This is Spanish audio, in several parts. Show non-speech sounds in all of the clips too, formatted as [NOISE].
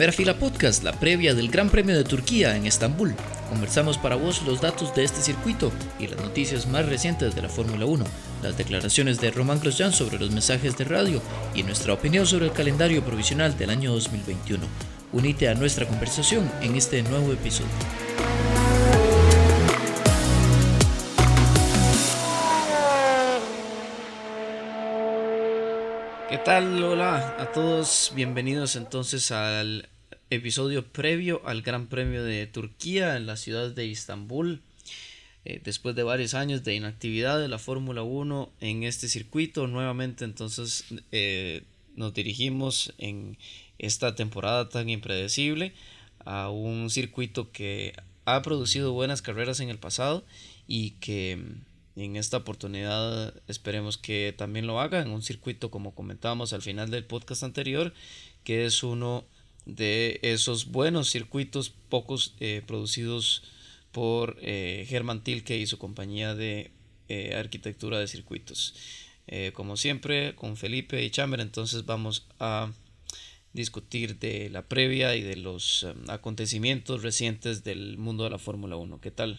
Primera Fila Podcast, la previa del Gran Premio de Turquía en Estambul. Conversamos para vos los datos de este circuito y las noticias más recientes de la Fórmula 1, las declaraciones de Román Grosjean sobre los mensajes de radio y nuestra opinión sobre el calendario provisional del año 2021. Unite a nuestra conversación en este nuevo episodio. ¿Qué tal? Hola a todos, bienvenidos entonces al episodio previo al Gran Premio de Turquía en la ciudad de Estambul. Eh, después de varios años de inactividad de la Fórmula 1 en este circuito, nuevamente entonces eh, nos dirigimos en esta temporada tan impredecible a un circuito que ha producido buenas carreras en el pasado y que en esta oportunidad esperemos que también lo haga en un circuito como comentábamos al final del podcast anterior, que es uno de esos buenos circuitos pocos eh, producidos por eh, Germán Tilke y su compañía de eh, arquitectura de circuitos. como siempre, con Felipe y Chamber, entonces vamos a discutir de la previa y de los acontecimientos recientes del mundo de la Fórmula 1. ¿Qué tal?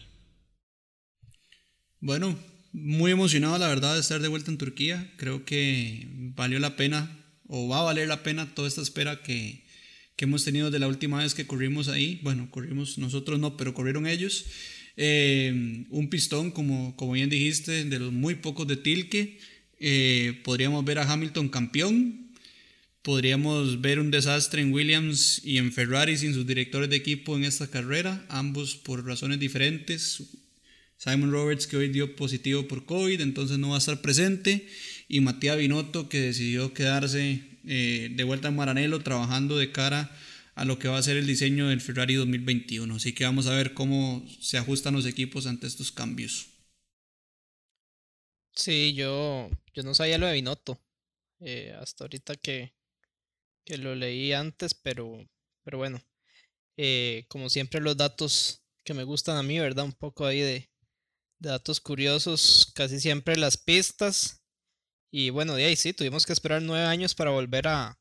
Bueno, muy emocionado la verdad de estar de vuelta en Turquía. Creo que valió la pena o va a valer la pena toda esta espera que, que hemos tenido de la última vez que corrimos ahí. Bueno, corrimos nosotros no, pero corrieron ellos. Eh, un pistón, como, como bien dijiste, de los muy pocos de Tilke. Eh, podríamos ver a Hamilton campeón. Podríamos ver un desastre en Williams y en Ferrari sin sus directores de equipo en esta carrera, ambos por razones diferentes. Simon Roberts que hoy dio positivo por COVID, entonces no va a estar presente. Y Matías Binotto que decidió quedarse eh, de vuelta en Maranello trabajando de cara a lo que va a ser el diseño del Ferrari 2021. Así que vamos a ver cómo se ajustan los equipos ante estos cambios. Sí, yo, yo no sabía lo de Binotto. Eh, hasta ahorita que, que, lo leí antes, pero, pero bueno. Eh, como siempre los datos que me gustan a mí, ¿verdad? Un poco ahí de, datos curiosos, casi siempre las pistas. Y bueno, de ahí sí, tuvimos que esperar nueve años para volver a,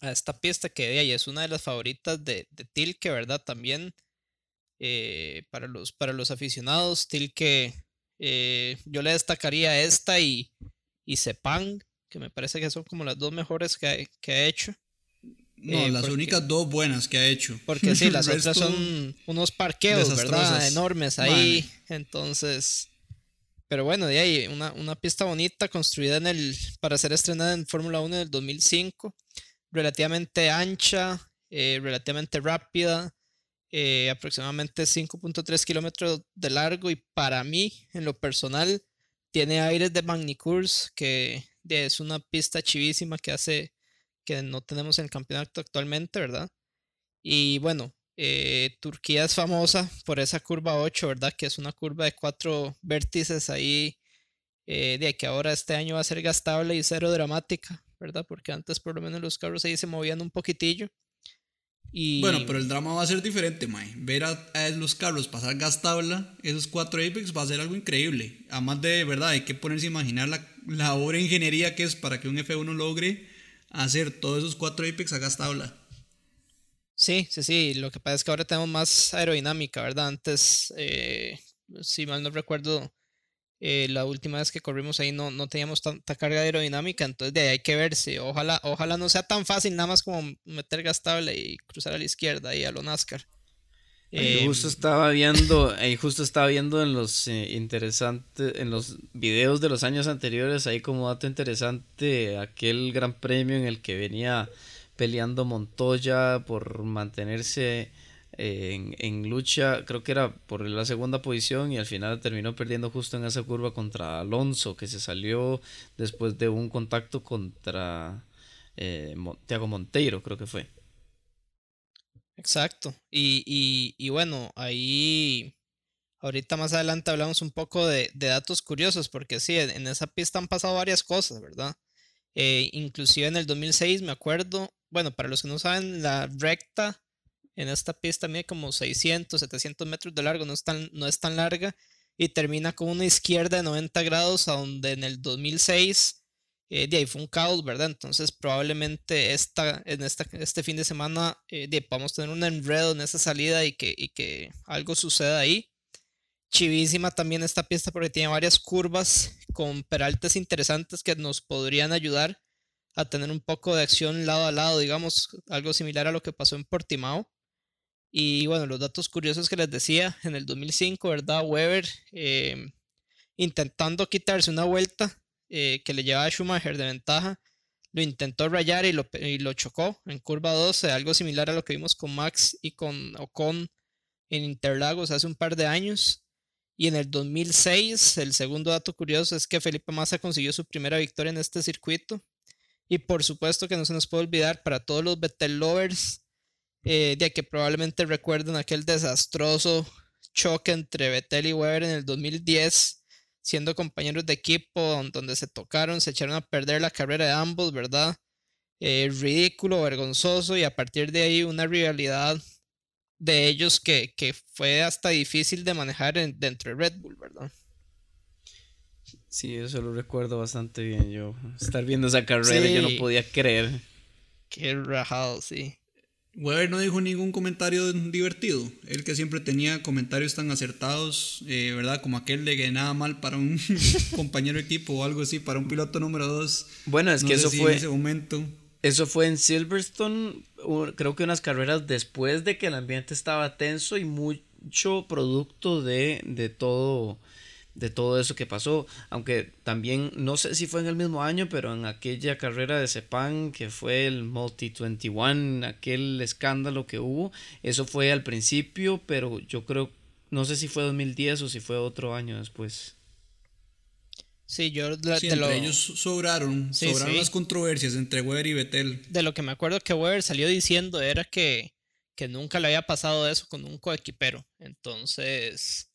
a esta pista que de ahí es una de las favoritas de, de Tilke, ¿verdad? También eh, para, los, para los aficionados, Tilke, eh, yo le destacaría esta y, y Sepang, que me parece que son como las dos mejores que, que ha hecho. No, eh, las únicas dos buenas que ha hecho. Porque sí, [LAUGHS] las otras son unos parqueos, ¿verdad? Enormes ahí. Entonces. Pero bueno, de ahí, una, una, pista bonita construida en el, para ser estrenada en Fórmula 1 en el 2005. Relativamente ancha, eh, relativamente rápida, eh, aproximadamente 5.3 kilómetros de largo. Y para mí, en lo personal, tiene aires de Magny-Cours, que es una pista chivísima que hace que no tenemos en el campeonato actualmente, ¿verdad? Y bueno, eh, Turquía es famosa por esa curva 8, ¿verdad? Que es una curva de cuatro vértices ahí, eh, de que ahora este año va a ser gastable y cero dramática, ¿verdad? Porque antes por lo menos los carros ahí se movían un poquitillo. Y... Bueno, pero el drama va a ser diferente, Mae. Ver a, los carros pasar gastable, esos cuatro Apex, va a ser algo increíble. Además de, verdad, hay que ponerse a imaginar la, la obra de ingeniería que es para que un F1 logre hacer todos esos cuatro Apex a gas tabla. Sí, sí, sí. Lo que pasa es que ahora tenemos más aerodinámica, ¿verdad? Antes, eh, si mal no recuerdo, eh, la última vez que corrimos ahí no, no teníamos tanta carga aerodinámica, entonces de ahí hay que ver si ojalá, ojalá no sea tan fácil nada más como meter gas tabla y cruzar a la izquierda y a lo NASCAR. Eh, justo estaba viendo, ahí justo estaba viendo en los eh, interesantes, en los videos de los años anteriores, ahí como dato interesante, aquel gran premio en el que venía peleando Montoya por mantenerse eh, en, lucha, creo que era por la segunda posición y al final terminó perdiendo justo en esa curva contra Alonso, que se salió después de un contacto contra eh, Tiago Monteiro, creo que fue. Exacto. Y, bueno, ahí ahorita más adelante hablamos un poco de, datos curiosos, porque sí, en esa pista han pasado varias cosas, ¿verdad? Eh, inclusive en el 2006 me acuerdo, bueno, para los que no saben, la recta en esta pista mide como 600, 700 metros de largo, no es tan, no es tan larga, y termina con una izquierda de 90 grados, a donde en el 2006 Eh, de ahí fue un caos, ¿verdad? Entonces probablemente esta, en esta, este fin de semana eh, vamos a tener un enredo en esa salida y que, y que algo suceda ahí. Chivísima también esta pista porque tiene varias curvas con peraltes interesantes que nos podrían ayudar a tener un poco de acción lado a lado, digamos, algo similar a lo que pasó en Portimao. Y bueno, los datos curiosos que les decía, en el 2005, ¿verdad? Weber eh, intentando quitarse una vuelta eh, que le llevaba a Schumacher de ventaja, lo intentó rayar y lo, y lo chocó en curva 12, algo similar a lo que vimos con Max y con Ocon en Interlagos hace un par de años. Y en el 2006, el segundo dato curioso es que Felipe Massa consiguió su primera victoria en este circuito. Y por supuesto que no se nos puede olvidar para todos los Vettel lovers, eh, de que probablemente recuerden aquel desastroso choque entre Vettel y Weber en el 2010, siendo compañeros de equipo, donde se tocaron, se echaron a perder la carrera de ambos, ¿verdad? Eh, ridículo, vergonzoso, y a partir de ahí una rivalidad de ellos que, fue hasta difícil de manejar dentro de Red Bull, ¿verdad? Sí, eso lo recuerdo bastante bien. Yo estar viendo esa carrera, yo no podía creer. Qué rajado, sí. Weber no dijo ningún comentario divertido. Él que siempre tenía comentarios tan acertados, eh, ¿verdad? Como aquel de que nada mal para un [LAUGHS] compañero de equipo o algo así, para un piloto número dos. Bueno, es que eso fue. En ese momento. Eso fue en Silverstone, creo que unas carreras después de que el ambiente estaba tenso y mucho producto de, de todo de todo eso que pasó, aunque también no sé si fue en el mismo año, pero en aquella carrera de Sepan que fue el Multi 21, aquel escándalo que hubo, eso fue al principio, pero yo creo, no sé si fue 2010 o si fue otro año después. Sí, yo entre ellos sobraron, sobraron las controversias entre Weber y Vettel. De lo que me acuerdo que Weber salió diciendo era que, que nunca le había pasado eso con un coequipero. Entonces,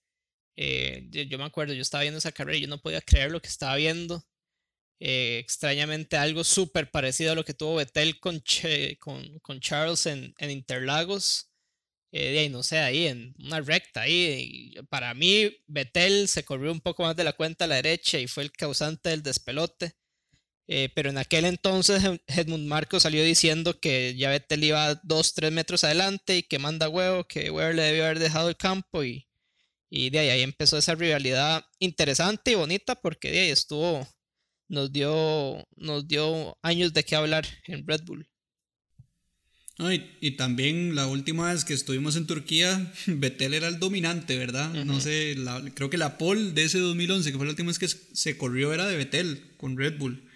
eh, yo, me acuerdo, yo estaba viendo esa carrera y yo no podía creer lo que estaba viendo. Eh, extrañamente algo súper parecido a lo que tuvo Vettel con, con, Charles en, en Interlagos. Eh, ahí, no sé, ahí en una recta. Ahí, para mí, Vettel se corrió un poco más de la cuenta a la derecha y fue el causante del despelote. Pero en aquel entonces Edmund Marcos salió diciendo que ya Vettel iba 2-3 metros adelante y que manda huevo, que Weber le debió haber dejado el campo y, y de ahí, ahí empezó esa rivalidad interesante y bonita porque de ahí estuvo, nos dio, nos dio años de qué hablar en Red Bull y, también la última vez que estuvimos en Turquía, [LAUGHS] Vettel era el dominante, ¿verdad? No sé, creo que la pole de ese 2011, que fue la última vez que se corrió, era de Vettel con Red Bull.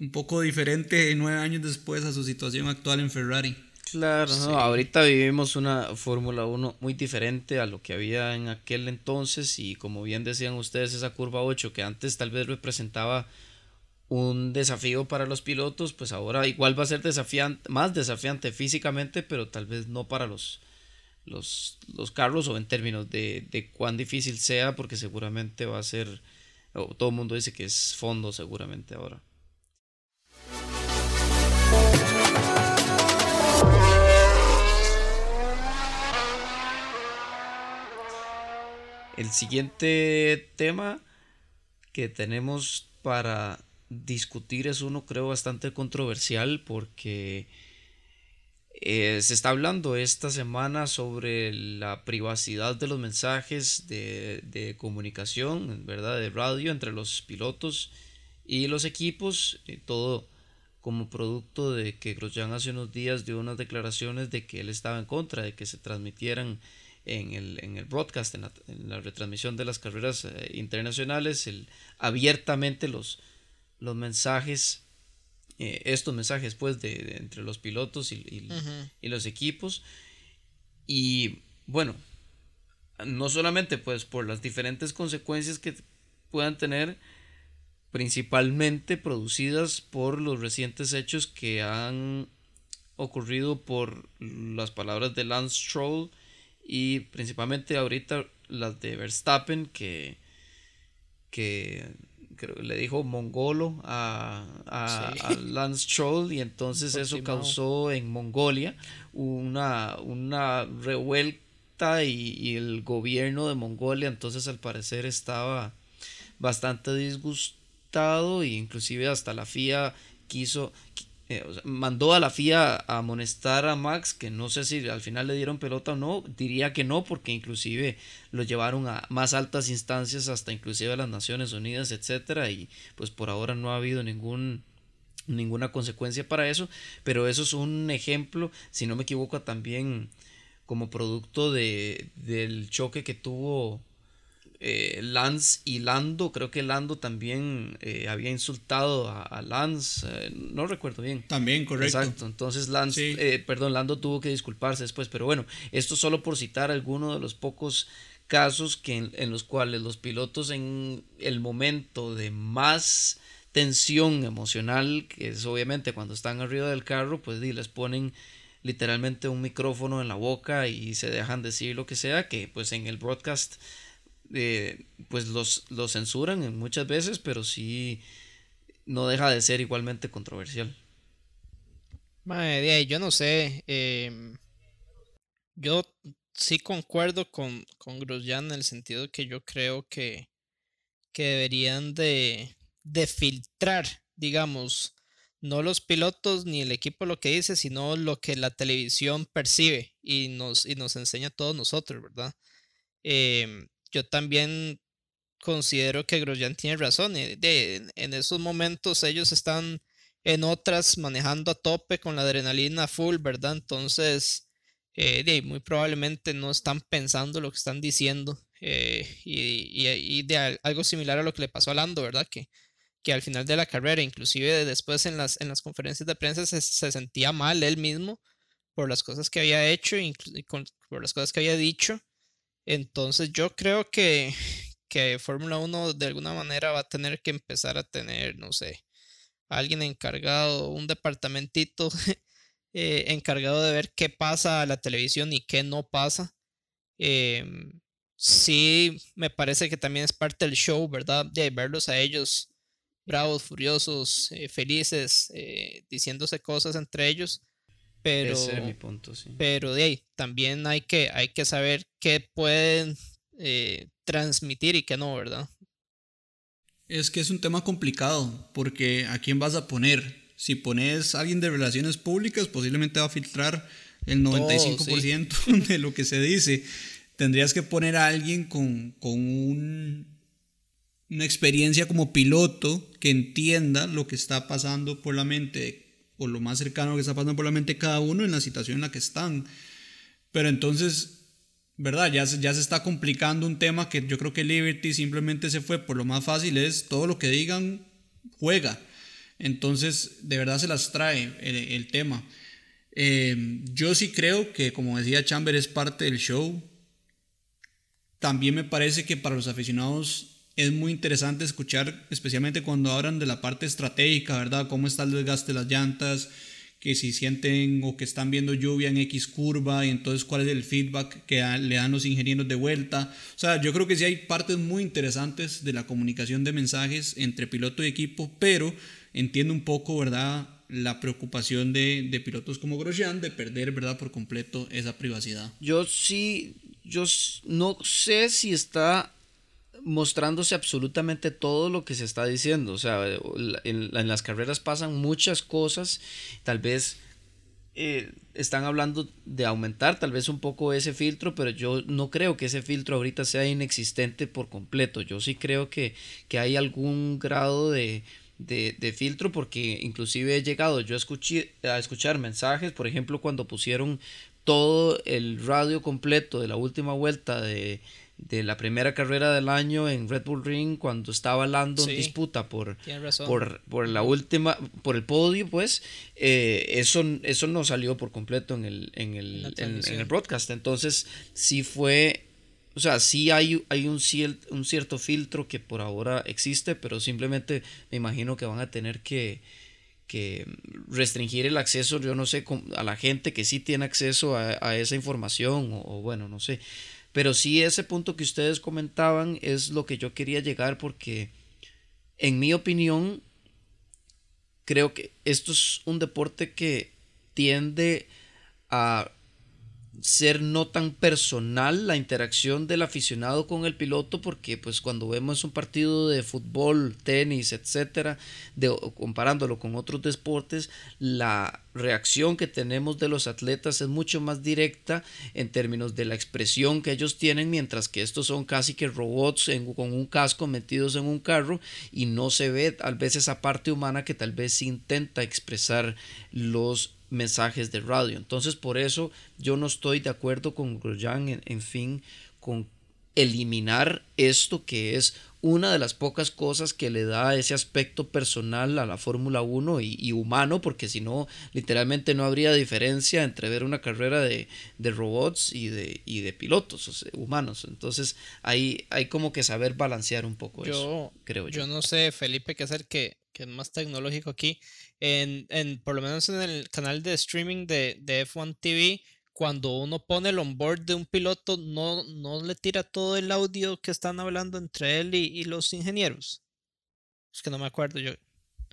Un poco diferente nueve años después a su situación actual en Ferrari. Claro, ahorita vivimos una Fórmula 1 muy diferente a lo que había en aquel entonces y como bien decían ustedes, esa curva 8 que antes tal vez representaba un desafío para los pilotos, pues ahora igual va a ser desafiante, más desafiante físicamente, pero tal vez no para los, los, los carros o en términos de, de, cuán difícil sea, porque seguramente va a ser, todo el mundo dice que es fondo seguramente ahora. El siguiente tema que tenemos para discutir es uno creo bastante controversial porque eh, se está hablando esta semana sobre la privacidad de los mensajes de, comunicación, ¿verdad? De radio entre los pilotos y los equipos, eh, todo como producto de que Grosjean hace unos días dio unas declaraciones de que él estaba en contra de que se transmitieran en el, en el broadcast, en la, retransmisión de las carreras eh, internacionales, el, abiertamente los, los mensajes, eh, estos mensajes pues de, entre los pilotos y, los equipos. Y bueno, no solamente pues por las diferentes consecuencias que puedan tener, principalmente producidas por los recientes hechos que han ocurrido por las palabras de Lance Stroll y principalmente ahorita las de Verstappen que, que creo, le dijo mongolo a, Lance Stroll y entonces eso causó en Mongolia una, una revuelta y, el gobierno de Mongolia entonces al parecer estaba bastante disgustado e inclusive hasta la FIA quiso eh, mandó a la FIA a amonestar a Max, que no sé si al final le dieron pelota o no, diría que no, porque inclusive lo llevaron a más altas instancias, hasta inclusive a las Naciones Unidas, etcétera, y pues por ahora no ha habido ningún ninguna consecuencia para eso, pero eso es un ejemplo, si no me equivoco, también como producto de, del choque que tuvo eh, Lance y Lando. Creo que Lando también eh, había insultado a, Lance, eh, no recuerdo bien. También, correcto. Exacto, entonces Lance, perdón, Lando tuvo que disculparse después, pero bueno, esto solo por citar alguno de los pocos casos que en, los cuales los pilotos en el momento de más tensión emocional, que es obviamente cuando están arriba del carro, pues les ponen literalmente un micrófono en la boca y se dejan decir lo que sea, que pues en el broadcast eh, pues los, censuran muchas veces, pero sí no deja de ser igualmente controversial. yo no sé. Em, yo sí concuerdo con, con Grosjean en el sentido que yo creo que, que deberían de, de filtrar, digamos, no los pilotos ni el equipo lo que dice, sino lo que la televisión percibe y nos, y nos enseña a todos nosotros, ¿verdad? Eh, yo también considero que Grosjean tiene razón. Eh, de, en esos momentos ellos están en otras manejando a tope con la adrenalina full, ¿verdad? Entonces, eh, muy probablemente no están pensando lo que están diciendo. Eh, y, de algo similar a lo que le pasó a Lando, ¿verdad? Que, que al final de la carrera, inclusive después en las, en las conferencias de prensa se sentía mal él mismo por las cosas que había hecho y por las cosas que había dicho. Entonces yo creo que, que Fórmula 1 de alguna manera va a tener que empezar a tener, no sé, alguien encargado, un departamentito [LAUGHS] eh, encargado de ver qué pasa a la televisión y qué no pasa. Em, sí, me parece que también es parte del show, ¿verdad? De verlos a ellos bravos, furiosos, eh, felices, eh, diciéndose cosas entre ellos. Pero, mi punto, sí. Pero de ahí, también hay que, hay que saber qué pueden eh, transmitir y qué no, ¿verdad? Es que es un tema complicado, porque ¿a quién vas a poner? Si pones a alguien de relaciones públicas, posiblemente va a filtrar el 95% [LAUGHS] de lo que se dice. Tendrías que poner a alguien con, con un, una experiencia como piloto que entienda lo que está pasando por la mente o lo más cercano que está pasando por la mente cada uno en la situación en la que están. Pero entonces, ¿verdad? Ya, ya se está complicando un tema que yo creo que Liberty simplemente se fue por lo más fácil, es todo lo que digan, juega. Entonces, de verdad se las trae el, tema. Eh, yo sí creo que, como decía Chamber, es parte del show. También me parece que para los aficionados es muy interesante escuchar, especialmente cuando hablan de la parte estratégica, ¿verdad? Cómo está el desgaste de las llantas, que si sienten o que están viendo lluvia en X curva y entonces cuál es el feedback que le dan los ingenieros de vuelta. O sea, yo creo que sí hay partes muy interesantes de la comunicación de mensajes entre piloto y equipo, pero entiendo un poco, ¿verdad? La preocupación de, de pilotos como Grosjean de perder, ¿verdad? Por completo esa privacidad. Yo sí, yo no sé si está mostrándose absolutamente todo lo que se está diciendo. O sea, en, las carreras pasan muchas cosas, tal vez eh, están hablando de aumentar tal vez un poco ese filtro, pero yo no creo que ese filtro ahorita sea inexistente por completo. Yo sí creo que, que hay algún grado de, de, filtro porque inclusive he llegado yo escuché, a escuchar mensajes, por ejemplo, cuando pusieron todo el radio completo de la última vuelta de de la primera carrera del año en Red Bull Ring cuando estaba Lando en disputa por, por, por, la última, por el podio, pues, eh, eso, eso no salió por completo en el, en el, en, el broadcast. Entonces, sí fue, o sea, sí hay, hay un, un cierto filtro que por ahora existe, pero simplemente me imagino que van a tener que, que restringir el acceso, yo no sé, a la gente que sí tiene acceso a, a esa información, o bueno, no sé. Pero sí ese punto que ustedes comentaban es lo que yo quería llegar porque en mi opinión creo que esto es un deporte que tiende a ser no tan personal la interacción del aficionado con el piloto porque pues cuando vemos un partido de fútbol, tenis, etcétera, de, comparándolo con otros deportes, la reacción que tenemos de los atletas es mucho más directa en términos de la expresión que ellos tienen, mientras que estos son casi que robots con un casco metidos en un carro y no se ve tal vez esa parte humana que tal vez intenta expresar los mensajes de radio. Entonces por eso yo no estoy de acuerdo con Grosjean en, en fin con eliminar esto que es una de las pocas cosas que le da ese aspecto personal a la Fórmula 1 y, humano, porque si no, literalmente no habría diferencia entre ver una carrera de, robots y de, y de pilotos humanos. Entonces, ahí hay como que saber balancear un poco eso, creo yo. Yo no sé, Felipe, qué hacer que, que es más tecnológico aquí. En, en, por lo menos en el canal de streaming de, de F1 TV, cuando uno pone el onboard de un piloto, no, no le tira todo el audio que están hablando entre él y, los ingenieros. Es que no me acuerdo yo.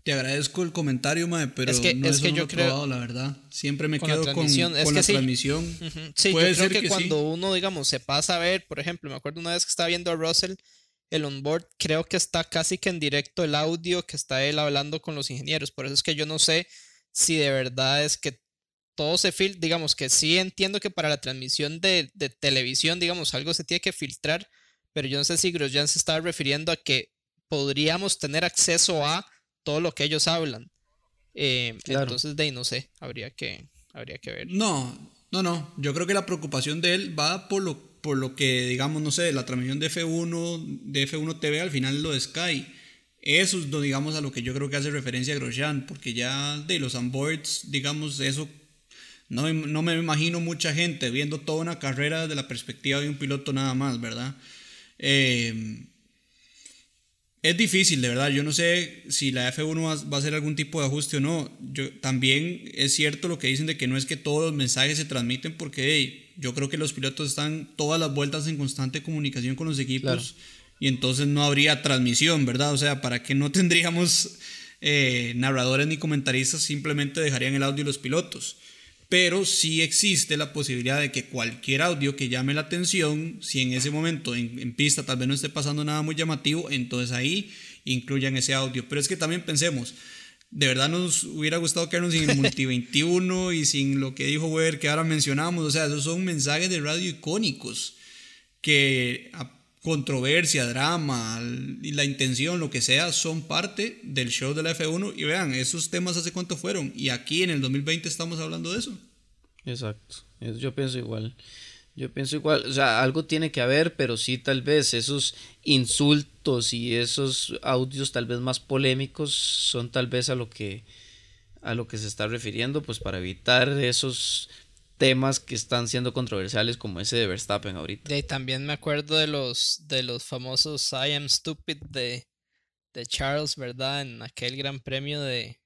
Te agradezco el comentario, Mae, pero es que, no es que yo creo la verdad. Siempre me quedo con, la transmisión. Sí, Puede yo creo que, cuando uno, digamos, se pasa a ver, por ejemplo, me acuerdo una vez que estaba viendo a Russell, el onboard, creo que está casi que en directo el audio que está él hablando con los ingenieros. Por eso es que yo no sé si de verdad es que todo se filtra, digamos que sí entiendo que para la transmisión de, televisión, digamos, algo se tiene que filtrar, pero yo no sé si Grosjean se estaba refiriendo a que podríamos tener acceso a todo lo que ellos hablan. Eh, entonces, de ahí no sé, habría que, habría que ver. No, no, no, yo creo que la preocupación de él va por lo, por lo que, digamos, no sé, la transmisión de F1, de F1 TV al final lo de Sky. Eso es, digamos, a lo que yo creo que hace referencia a Grosjean, porque ya de los onboards, digamos, eso no, no me imagino mucha gente viendo toda una carrera desde la perspectiva de un piloto nada más, ¿verdad? Eh, es difícil, de verdad. Yo no sé si la F1 va, a hacer algún tipo de ajuste o no. Yo, también es cierto lo que dicen de que no es que todos los mensajes se transmiten porque yo creo que los pilotos están todas las vueltas en constante comunicación con los equipos y entonces no habría transmisión, ¿verdad? O sea, ¿para qué no [LAUGHS] tendríamos eh, narradores ni comentaristas? Simplemente dejarían el audio los pilotos pero sí existe la posibilidad de que cualquier audio que llame la atención, si en ese momento en, pista tal vez no esté pasando nada muy llamativo, entonces ahí incluyan ese audio. Pero es que también pensemos, de verdad nos hubiera gustado quedarnos sin el Multi 21 [LAUGHS] y sin lo que dijo Weber que ahora mencionamos, o sea, esos son mensajes de radio icónicos que controversia, drama y la intención, lo que sea, son parte del show de la F1. Y vean, esos temas hace cuánto fueron. Y aquí en el 2020 estamos hablando de eso. Exacto. Yo pienso igual. Yo pienso igual. O sea, algo tiene que haber, pero sí tal vez esos insultos y esos audios tal vez más polémicos son tal vez a lo que a lo que se está refiriendo, pues para evitar esos temas que están siendo controversiales como ese de Verstappen ahorita. Y también me acuerdo de los de los famosos I am stupid de, de Charles, ¿verdad? En aquel gran premio de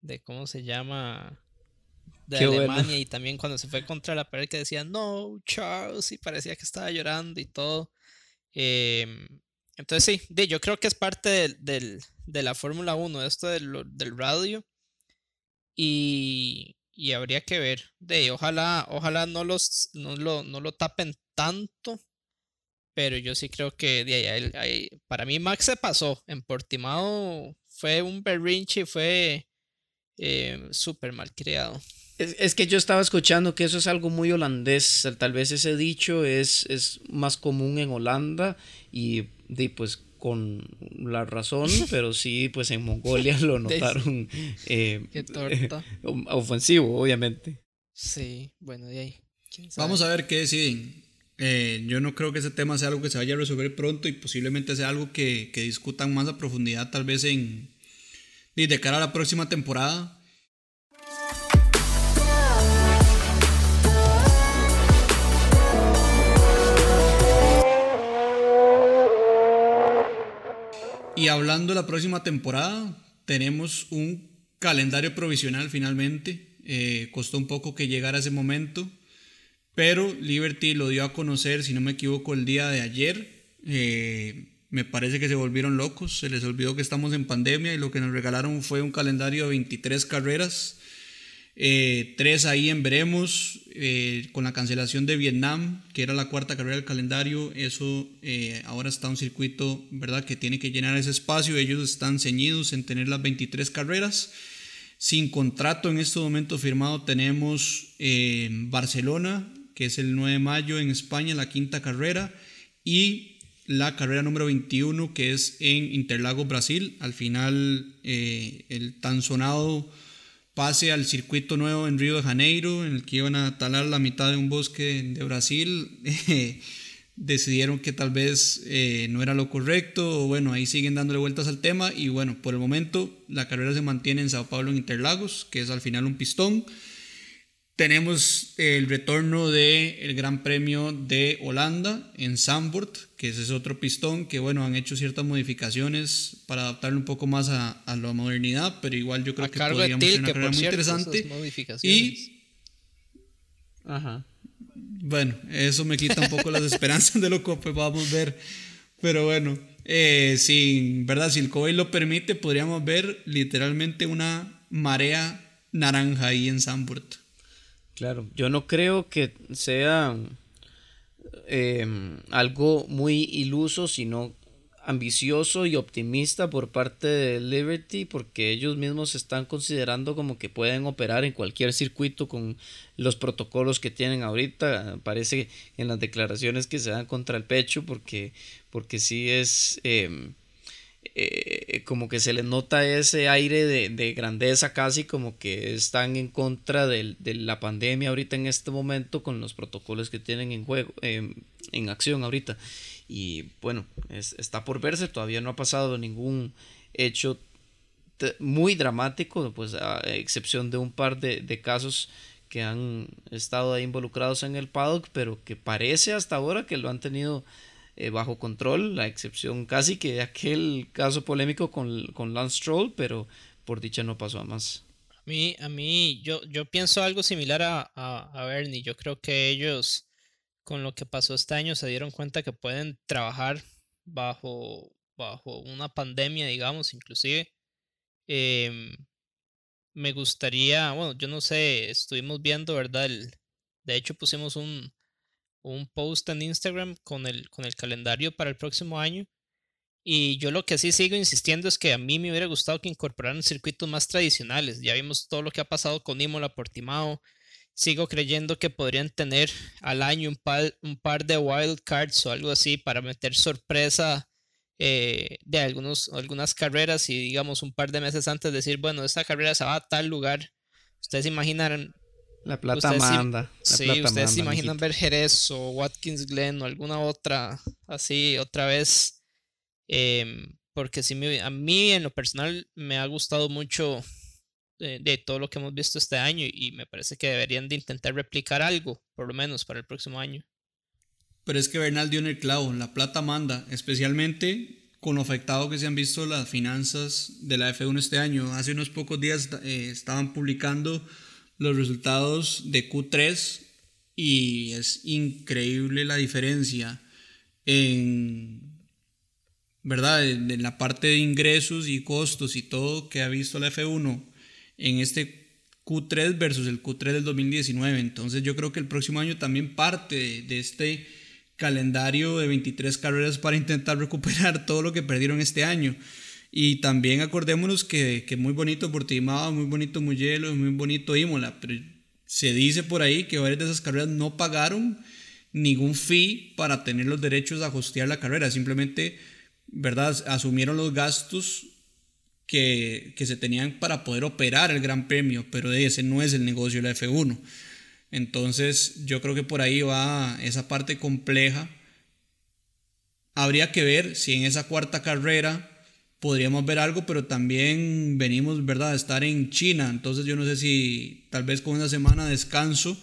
de cómo se llama de Alemania y también cuando se fue contra la pared que decía no Charles y parecía que estaba llorando y todo. Em, entonces sí, yo creo que es parte del, de la Fórmula 1, esto del, del radio. Y, y habría que ver. De ojalá, ojalá no los no lo, no lo tapen tanto. Pero yo sí creo que de ahí, para mí Max se pasó. En Portimao fue un berrinche, fue eh, súper mal creado. Es, que yo estaba escuchando que eso es algo muy holandés. Tal vez ese dicho es, es más común en Holanda y, y pues con la razón, [LAUGHS] pero sí, pues en Mongolia lo notaron eh, [LAUGHS] ofensivo, obviamente. Sí, bueno, de ahí. Vamos a ver qué deciden. Eh, yo no creo que ese tema sea algo que se vaya a resolver pronto y posiblemente sea algo que, que discutan más a profundidad tal vez en de cara a la próxima temporada. Y hablando de la próxima temporada, tenemos un calendario provisional finalmente. Eh, costó un poco que llegara ese momento, pero Liberty lo dio a conocer, si no me equivoco, el día de ayer. Eh, me parece que se volvieron locos, se les olvidó que estamos en pandemia y lo que nos regalaron fue un calendario de 23 carreras. Eh, tres ahí en veremos, eh, con la cancelación de Vietnam, que era la cuarta carrera del calendario, eso eh, ahora está un circuito, ¿verdad?, que tiene que llenar ese espacio, ellos están ceñidos en tener las 23 carreras. Sin contrato en este momento firmado tenemos Barcelona, que es el 9 de mayo en España, la quinta carrera, y la carrera número 21, que es en Interlagos, Brasil. Al final, el tan sonado pase al circuito nuevo en Río de Janeiro, en el que iban a talar la mitad de un bosque de Brasil, [LAUGHS] decidieron que tal vez eh, no era lo correcto, o bueno, ahí siguen dándole vueltas al tema, y bueno, por el momento la carrera se mantiene en Sao Paulo en Interlagos, que es al final un pistón. Tenemos el retorno del Gran Premio de Holanda en Zandvoort, que ese es otro pistón que, bueno, han hecho ciertas modificaciones para adaptarlo un poco más a, a la modernidad, pero igual yo creo que podríamos ser una carrera muy interesante. Y. Ajá. Bueno, eso me quita un poco las esperanzas de lo que vamos a ver. Pero bueno, eh, si, ¿verdad? si el COVID lo permite, podríamos ver literalmente una marea naranja ahí en Zandvoort. Claro, yo no creo que sea em, algo muy iluso, sino ambicioso y optimista por parte de Liberty porque ellos mismos están considerando como que pueden operar en cualquier circuito con los protocolos que tienen ahorita. Parece en las declaraciones que se dan contra el pecho porque porque sí es em, eh, como que se les nota ese aire de, grandeza casi como que están en contra de, la pandemia ahorita en este momento con los protocolos que tienen en juego em, en acción ahorita. Y bueno está por verse todavía no ha pasado ningún hecho muy dramático pues a excepción de un par de, de casos que han estado ahí involucrados en el paddock pero que parece hasta ahora que lo han tenido eh, bajo control, la excepción casi que de aquel caso polémico con, con Lance Stroll, pero por dicha no pasó a más. A mí, a mí yo, yo pienso algo similar a, a, Bernie. Yo creo que ellos, con lo que pasó este año, se dieron cuenta que pueden trabajar bajo, bajo una pandemia, digamos, inclusive. Em, me gustaría, bueno, yo no sé, estuvimos viendo, ¿verdad? El, de hecho, pusimos un, un post en Instagram con el, con el calendario para el próximo año. Y yo lo que sí sigo insistiendo es que a mí me hubiera gustado que incorporaran circuitos más tradicionales. Ya vimos todo lo que ha pasado con Imola, Portimao. Sigo creyendo que podrían tener al año un par, un par de wild cards o algo así para meter sorpresa eh, de algunos, algunas carreras y digamos un par de meses antes decir, bueno, esta carrera se va a tal lugar. Ustedes imaginan la plata manda. sí, ustedes se imaginan ver Jerez o Watkins Glen o alguna otra, así, otra vez. Em, porque sí, a mí en lo personal me ha gustado mucho de, todo lo que hemos visto este año y me parece que deberían de intentar replicar algo, por lo menos para el próximo año. Pero es que Bernal dio en el clavo, la plata manda, especialmente con lo afectado que se han visto las finanzas de la F1 este año. Hace unos pocos días eh, estaban publicando los resultados de Q3 y es increíble la diferencia en, ¿verdad? En, la parte de ingresos y costos y todo que ha visto la F1 en este Q3 versus el Q3 del 2019. Entonces yo creo que el próximo año también parte de, este calendario de 23 carreras para intentar recuperar [LAUGHS] todo lo que perdieron este año. Y también acordémonos que, que muy bonito Portimao, muy bonito Mugello, muy bonito Imola, pero se dice por ahí que varias de esas carreras no pagaron ningún fee para tener los derechos a hostear la carrera, simplemente, ¿verdad? Asumieron los gastos que, que, se tenían para poder operar el Gran Premio, pero ese no es el negocio de la F1. Entonces, yo creo que por ahí va esa parte compleja. Habría que ver si en esa cuarta carrera podríamos ver algo, pero también venimos, ¿verdad?, a estar en China. Entonces yo no sé si tal vez con una semana de descanso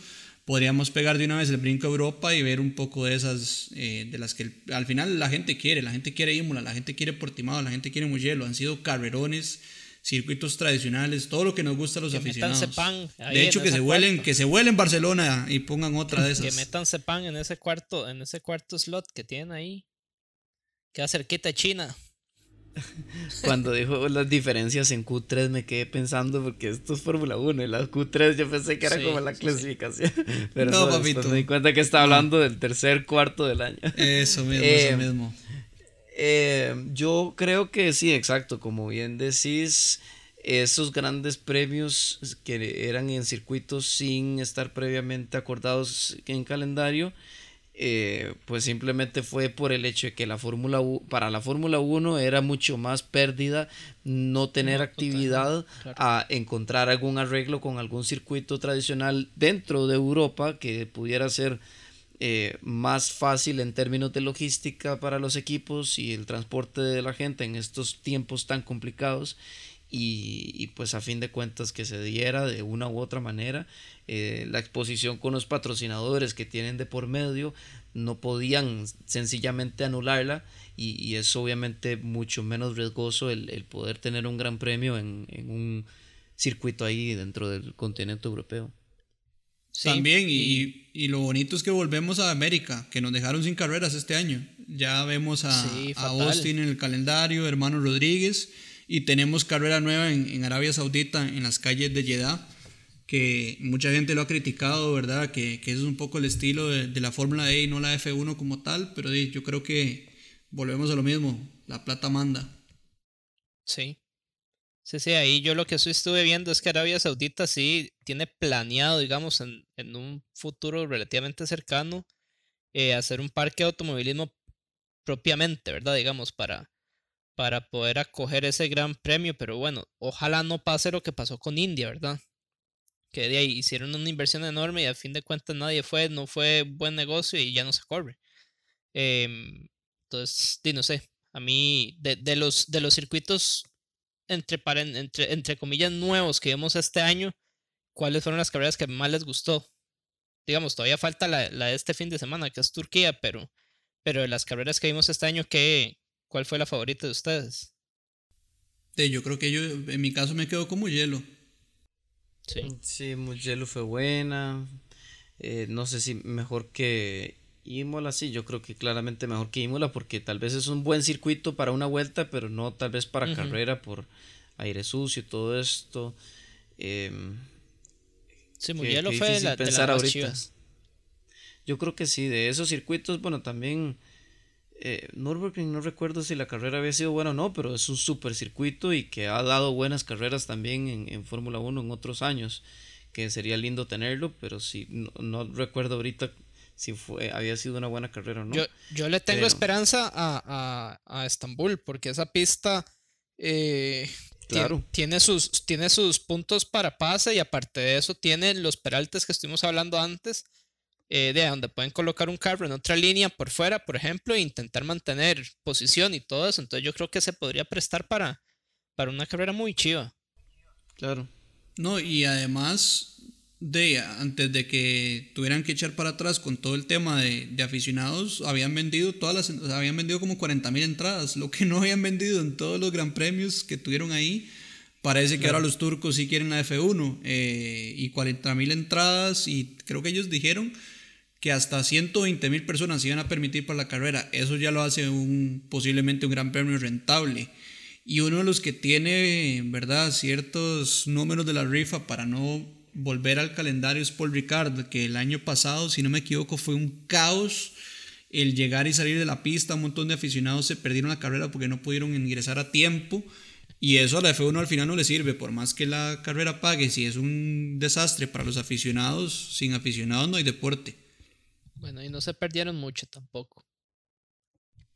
podríamos pegar de una vez el brinco a Europa y ver un poco de esas, eh, de las que al final la gente quiere. La gente quiere Imola, la gente quiere Portimao, la gente quiere Mugello. Han sido carrerones, circuitos tradicionales, todo lo que nos gusta a los aficionados. de hecho, que se, vuelen, que se vuelen Barcelona y pongan otra de esas. Que metan pan en ese cuarto, en ese cuarto slot que tienen ahí. Queda cerquita de China. [LAUGHS] Cuando dijo las diferencias en Q3 me quedé pensando porque esto es Fórmula 1 y la Q3 yo pensé que era como la clasificación. [LAUGHS] Pero no, papito. me di cuenta que estaba hablando del tercer cuarto del año. Eso mismo, [LAUGHS] eso eh, mismo. Eh, yo creo que sí, exacto. Como bien decís, esos grandes premios que eran en circuitos sin estar previamente acordados en calendario eh, pues simplemente fue por el hecho de que la Fórmula para la Fórmula 1 era mucho más pérdida no tener actividad a encontrar algún arreglo con algún circuito tradicional dentro de Europa que pudiera ser eh, más fácil en términos de logística para los equipos y el transporte de la gente en estos tiempos tan complicados y, pues a fin de cuentas que se diera de una u otra manera eh, la exposición con los patrocinadores que tienen de por medio no podían sencillamente anularla y, es obviamente mucho menos riesgoso el, poder tener un gran premio en, un circuito ahí dentro del continente europeo. También, y, y, lo bonito es que volvemos a América, que nos dejaron sin carreras este año. Ya vemos a, a Austin en el calendario, hermano Rodríguez, y tenemos carrera nueva en, Arabia Saudita, en las calles de Jeddah, que mucha gente lo ha criticado, ¿verdad? Que, que es un poco el estilo de, la Fórmula E y no la F1 como tal, pero yo creo que volvemos a lo mismo, la plata manda. Sí. Sí, sí, ahí yo lo que estuve viendo es que Arabia Saudita sí tiene planeado, digamos, en, en un futuro relativamente cercano, eh, hacer un parque de automovilismo propiamente, ¿verdad? Digamos, para, para poder acoger ese gran premio, pero bueno, ojalá no pase lo que pasó con India, ¿verdad? Que de ahí hicieron una inversión enorme y a fin de cuentas nadie fue, no fue buen negocio y ya no se corre. Em, entonces, no sé, a mí de, los, de los circuitos entre, entre, entre comillas nuevos que vimos este año, ¿cuáles fueron las carreras que más les gustó? Digamos, todavía falta la, la de este fin de semana, que es Turquía, pero, pero de las carreras que vimos este año, ¿qué, ¿Cuál fue la favorita de ustedes? yo creo que yo, en mi caso, me quedo como hielo. Sí. Sí, Mugello fue buena. Eh, no sé si mejor que Imola, sí, yo creo que claramente mejor que Imola porque tal vez es un buen circuito para una vuelta, pero no tal vez para carrera por aire sucio y todo esto. Em, sí, Mugello fue la, pensar ahorita. Yo creo que sí, de esos circuitos, bueno, también eh, Nürburgring no recuerdo si la carrera había sido buena o no, pero es un super circuito y que ha dado buenas carreras también en, Fórmula 1 en otros años, que sería lindo tenerlo, pero si no, recuerdo ahorita si fue, había sido una buena carrera o no. Yo, le tengo esperanza a, a, Estambul, porque esa pista eh, tiene, sus, tiene sus puntos para pase y aparte de eso tiene los peraltes que estuvimos hablando antes eh, de donde pueden colocar un carro en otra línea por fuera, por ejemplo, e intentar mantener posición y todo eso. Entonces yo creo que se podría prestar para, para una carrera muy chiva. Claro. No, y además de antes de que tuvieran que echar para atrás con todo el tema de, aficionados, habían vendido todas las habían vendido como 40 mil entradas, lo que [LAUGHS] no habían vendido en todos los gran premios que tuvieron ahí. Parece que ahora los turcos sí quieren la F1 eh, y 40 mil entradas y creo que ellos dijeron que hasta 120 mil personas iban a permitir para la carrera. Eso ya lo hace un, posiblemente un gran premio rentable. Y uno de los que tiene, ¿verdad?, ciertos números de la rifa para no volver al calendario es Paul Ricard, que el año pasado, si no me equivoco, fue un caos el llegar y salir de la pista. Un montón de aficionados se perdieron la carrera porque no pudieron ingresar a tiempo. Y eso a la F1 al final no le sirve, por más que la carrera pague, si es un desastre para los aficionados, sin aficionados no hay deporte. Bueno, y no se perdieron mucho tampoco.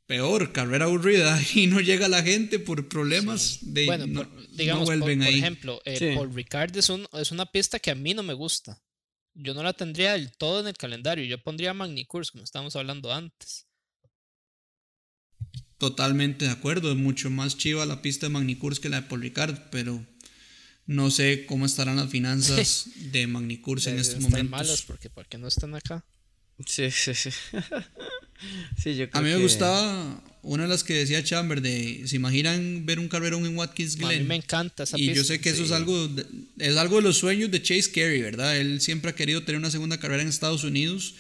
Peor, carrera aburrida [LAUGHS] y no llega la gente por problemas de bueno, no, digamos, vuelven por, por ejemplo, eh, Paul Ricard es, un, es una pista que a mí no me gusta. Yo no la tendría del todo en el calendario. Yo pondría Magnicurs, como estábamos hablando antes. Totalmente de acuerdo. Es mucho más chiva la pista de Magnicurs que la de Paul Ricard, pero no sé cómo estarán las finanzas [LAUGHS] de Magnicurs en estos momentos. malas porque ¿por qué no están acá? Sí, sí, sí. [LAUGHS] yo a mí me gustaba una de las que decía Chamber de se imaginan ver un carrerón en Watkins Glen. A mí me encanta esa Y yo sé que eso es algo de, es algo de los sueños de Chase Carey, ¿verdad? Él siempre ha querido tener una segunda carrera en Estados Unidos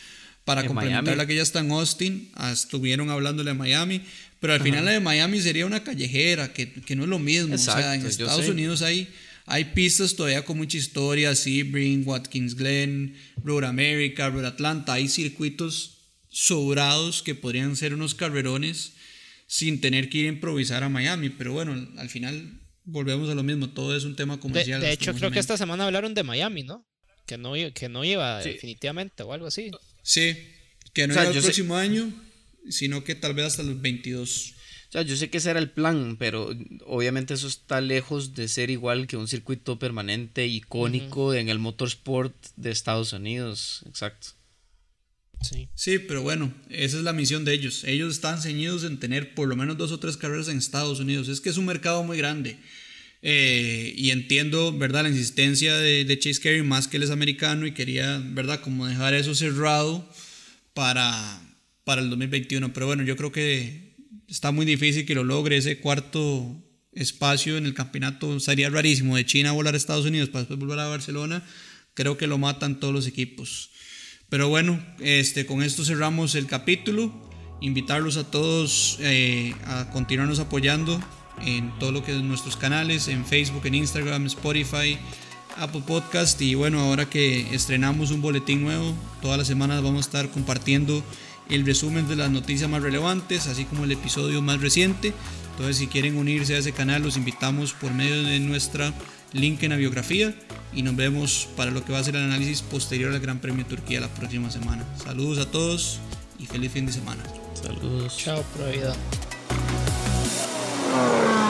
para complementar la que ya está en Austin. Ah, estuvieron hablándole a Miami, Pero al final la de Miami sería una callejera, que, no es lo mismo. o sea, en Estados Unidos hay, hay pistas todavía con mucha historia, Sebring, Watkins Glen, Road America, Road Atlanta. Hay circuitos sobrados que podrían ser unos carrerones sin tener que ir a improvisar a Miami. Pero bueno, al final volvemos a lo mismo, todo es un tema comercial. De, hecho, creo que esta semana hablaron de Miami, ¿no? Que no, que no iba definitivamente o algo así. Sí, que no o el próximo año, sino que tal vez hasta los 22. O sea, yo sé que ese era el plan, pero obviamente eso está lejos de ser igual que un circuito permanente, icónico en el motorsport de Estados Unidos. Exacto. Sí. sí, pero bueno, esa es la misión de ellos. Ellos están ceñidos en tener por lo menos dos o tres carreras en Estados Unidos. Es que es un mercado muy grande. Eh, y entiendo, ¿verdad? La insistencia de, de, Chase Carey más que él es americano y quería, ¿verdad? Como dejar eso cerrado para, para el 2021. Pero bueno, yo creo que está muy difícil que lo logre ese cuarto espacio en el campeonato. Sería rarísimo de China volar a Estados Unidos para después volver a Barcelona. Creo que lo matan todos los equipos. Pero bueno, este, con esto cerramos el capítulo. Invitarlos a todos eh, a continuarnos apoyando en todo lo que es nuestros canales, en Facebook, en Instagram, Spotify, Apple Podcast y bueno, ahora que estrenamos un boletín nuevo, todas las semanas vamos a estar compartiendo el resumen de las noticias más relevantes, así como el episodio más reciente. Entonces, si quieren unirse a ese canal, los invitamos por medio de nuestra link en la biografía y nos vemos para lo que va a ser el análisis posterior al Gran Premio de Turquía la próxima semana. Saludos a todos y feliz fin de semana. Saludos. Chao, vida. Oh.